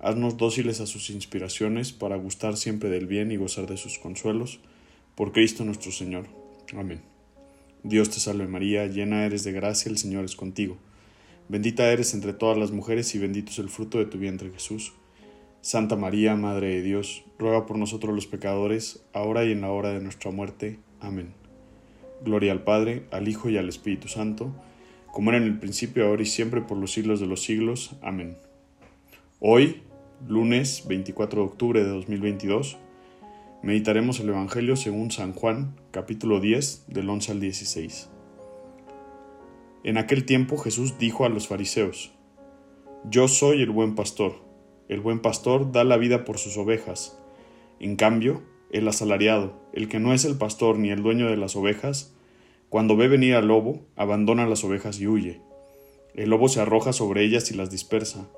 Haznos dóciles a sus inspiraciones para gustar siempre del bien y gozar de sus consuelos. Por Cristo nuestro Señor. Amén. Dios te salve María, llena eres de gracia, el Señor es contigo. Bendita eres entre todas las mujeres y bendito es el fruto de tu vientre Jesús. Santa María, Madre de Dios, ruega por nosotros los pecadores, ahora y en la hora de nuestra muerte. Amén. Gloria al Padre, al Hijo y al Espíritu Santo, como era en el principio, ahora y siempre, por los siglos de los siglos. Amén. Hoy, lunes 24 de octubre de 2022, meditaremos el Evangelio según San Juan, capítulo 10, del 11 al 16. En aquel tiempo Jesús dijo a los fariseos, Yo soy el buen pastor, el buen pastor da la vida por sus ovejas. En cambio, el asalariado, el que no es el pastor ni el dueño de las ovejas, cuando ve venir al lobo, abandona las ovejas y huye. El lobo se arroja sobre ellas y las dispersa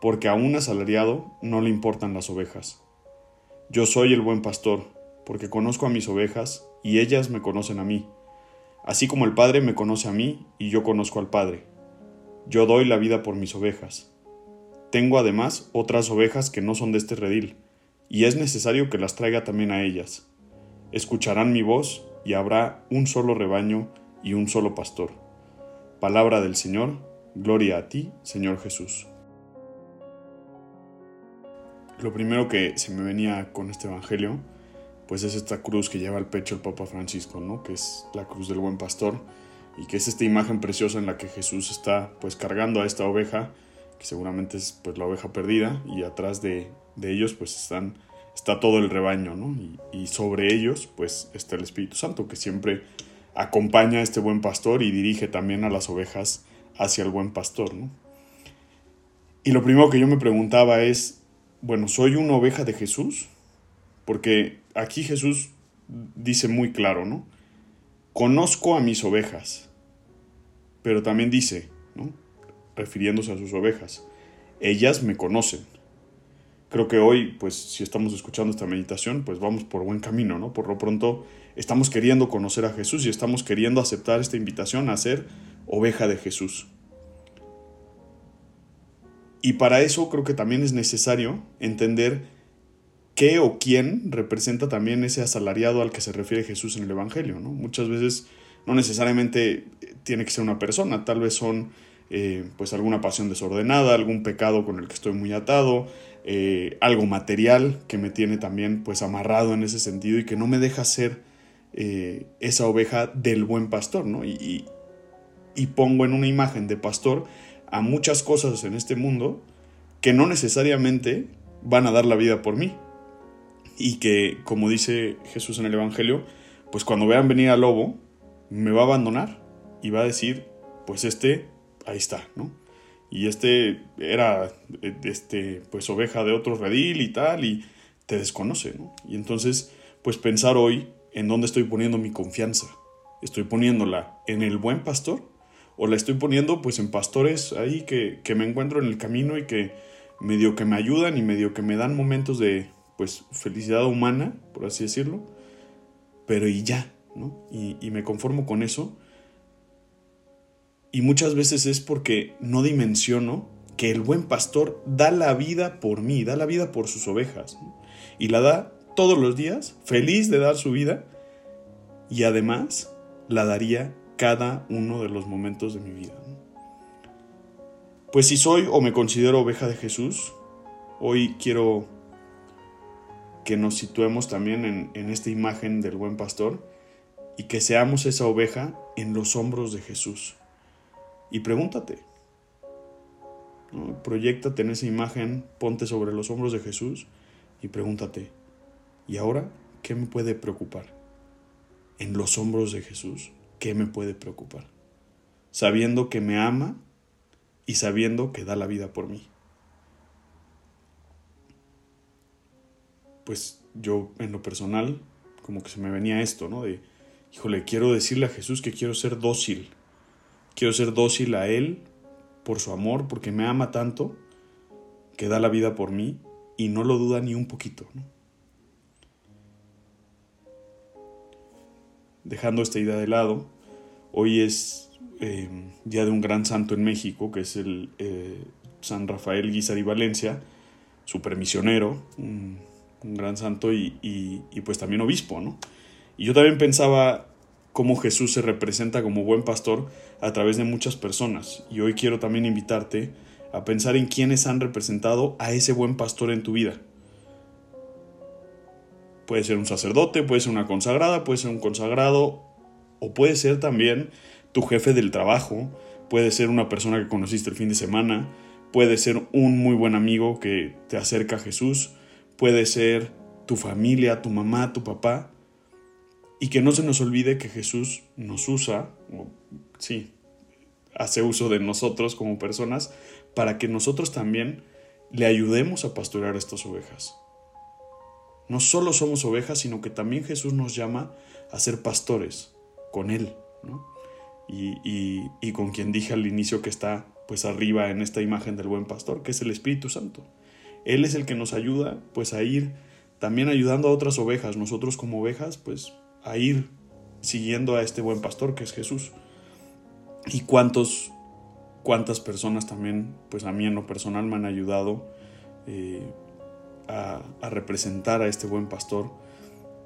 porque a un asalariado no le importan las ovejas. Yo soy el buen pastor, porque conozco a mis ovejas, y ellas me conocen a mí, así como el Padre me conoce a mí, y yo conozco al Padre. Yo doy la vida por mis ovejas. Tengo además otras ovejas que no son de este redil, y es necesario que las traiga también a ellas. Escucharán mi voz, y habrá un solo rebaño y un solo pastor. Palabra del Señor, gloria a ti, Señor Jesús lo primero que se me venía con este evangelio, pues es esta cruz que lleva al pecho el Papa Francisco, ¿no? Que es la cruz del buen pastor y que es esta imagen preciosa en la que Jesús está pues cargando a esta oveja, que seguramente es pues la oveja perdida y atrás de, ellos pues están, está todo el rebaño, ¿no? Y, y, sobre ellos pues está el Espíritu Santo que siempre acompaña a este buen pastor y dirige también a las ovejas hacia el buen pastor, ¿no? Y lo primero que yo me preguntaba es, bueno, soy una oveja de Jesús, porque aquí Jesús dice muy claro, ¿no? Conozco a mis ovejas, pero también dice, ¿no? Refiriéndose a sus ovejas, ellas me conocen. Creo que hoy, pues si estamos escuchando esta meditación, pues vamos por buen camino, ¿no? Por lo pronto estamos queriendo conocer a Jesús y estamos queriendo aceptar esta invitación a ser oveja de Jesús. Y para eso creo que también es necesario entender qué o quién representa también ese asalariado al que se refiere Jesús en el Evangelio. ¿no? Muchas veces no necesariamente tiene que ser una persona, tal vez son eh, pues alguna pasión desordenada, algún pecado con el que estoy muy atado, eh, algo material que me tiene también pues amarrado en ese sentido y que no me deja ser eh, esa oveja del buen pastor, ¿no? y pongo en una imagen de pastor a muchas cosas en este mundo que no necesariamente van a dar la vida por mí. Y que, como dice Jesús en el Evangelio, pues cuando vean venir al lobo, me va a abandonar y va a decir, pues este, ahí está, ¿no? Y este era, este, pues oveja de otro redil y tal, y te desconoce, ¿no? Y entonces, pues pensar hoy en dónde estoy poniendo mi confianza. Estoy poniéndola en el buen pastor o la estoy poniendo pues en pastores ahí que, me encuentro en el camino y que medio que me ayudan y medio que me dan momentos de pues felicidad humana, por así decirlo, pero y ya, ¿no? Y me conformo con eso. Y muchas veces es porque no dimensiono que el buen pastor da la vida por mí, da la vida por sus ovejas. Y la da todos los días, feliz de dar su vida. Y además la daría cada uno de los momentos de mi vida. Pues si soy o me considero oveja de Jesús, hoy quiero que nos situemos también en, esta imagen del buen pastor y que seamos esa oveja en los hombros de Jesús. Y pregúntate, ¿no? proyectate en esa imagen, ponte sobre los hombros de Jesús y pregúntate, ¿y ahora qué me puede preocupar? En los hombros de Jesús. ¿Qué me puede preocupar? Sabiendo que me ama y sabiendo que da la vida por mí. pues yo en lo personal, como que se me venía esto, ¿no? De, híjole, quiero decirle a Jesús que quiero ser dócil. Quiero ser dócil a Él por su amor, porque me ama tanto, que da la vida por mí y no lo duda ni un poquito. ¿no? Dejando esta idea de lado, hoy es eh, día de un gran santo en México, que es el eh, San Rafael Guizar y Valencia, supermisionero, un, un gran santo y, y, pues también obispo, ¿no? Y yo también pensaba cómo Jesús se representa como buen pastor a través de muchas personas. Y hoy quiero también invitarte a pensar en quiénes han representado a ese buen pastor en tu vida. Puede ser un sacerdote, puede ser una consagrada, puede ser un consagrado, o puede ser también tu jefe del trabajo, puede ser una persona que conociste el fin de semana, puede ser un muy buen amigo que te acerca a Jesús, puede ser tu familia, tu mamá, tu papá, y que no se nos olvide que Jesús nos usa, o, sí, hace uso de nosotros como personas, para que nosotros también le ayudemos a pastorear estas ovejas. No solo somos ovejas, sino que también Jesús nos llama a ser pastores con Él, y, y, con quien dije al inicio que está pues arriba en esta imagen del buen pastor, que es el Espíritu Santo. Él es el que nos ayuda pues a ir también ayudando a otras ovejas, nosotros como ovejas pues a ir siguiendo a este buen pastor que es Jesús. Y cuántos, cuántas personas también, pues a mí en lo personal me han ayudado eh, a, representar a este buen pastor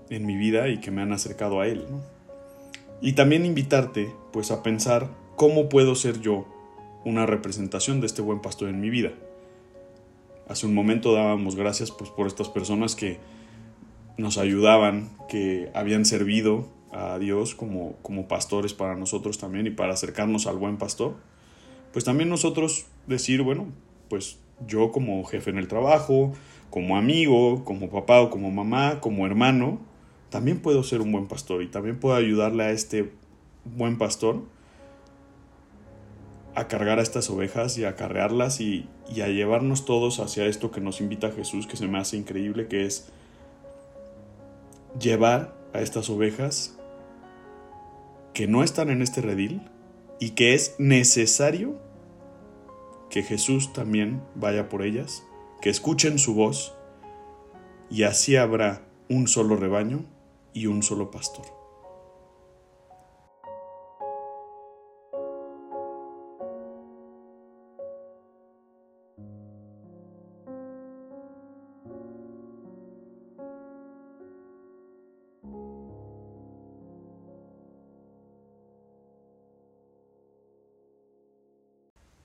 en mi vida y que me han acercado a él. Y también invitarte pues a pensar cómo puedo ser yo una representación de este buen pastor en mi vida. Hace un momento dábamos gracias pues por estas personas que nos ayudaban, que habían servido a Dios como, como pastores para nosotros también y para acercarnos al buen pastor. Pues también nosotros decir, bueno, pues yo como jefe en el trabajo, como amigo, como papá o como mamá, como hermano, también puedo ser un buen pastor y también puedo ayudarle a este buen pastor a cargar a estas ovejas y a carrearlas y, y, a llevarnos todos hacia esto que nos invita Jesús, que se me hace increíble, que es llevar a estas ovejas que no están en este redil y que es necesario que Jesús también vaya por ellas, que escuchen su voz y así habrá un solo rebaño y un solo pastor.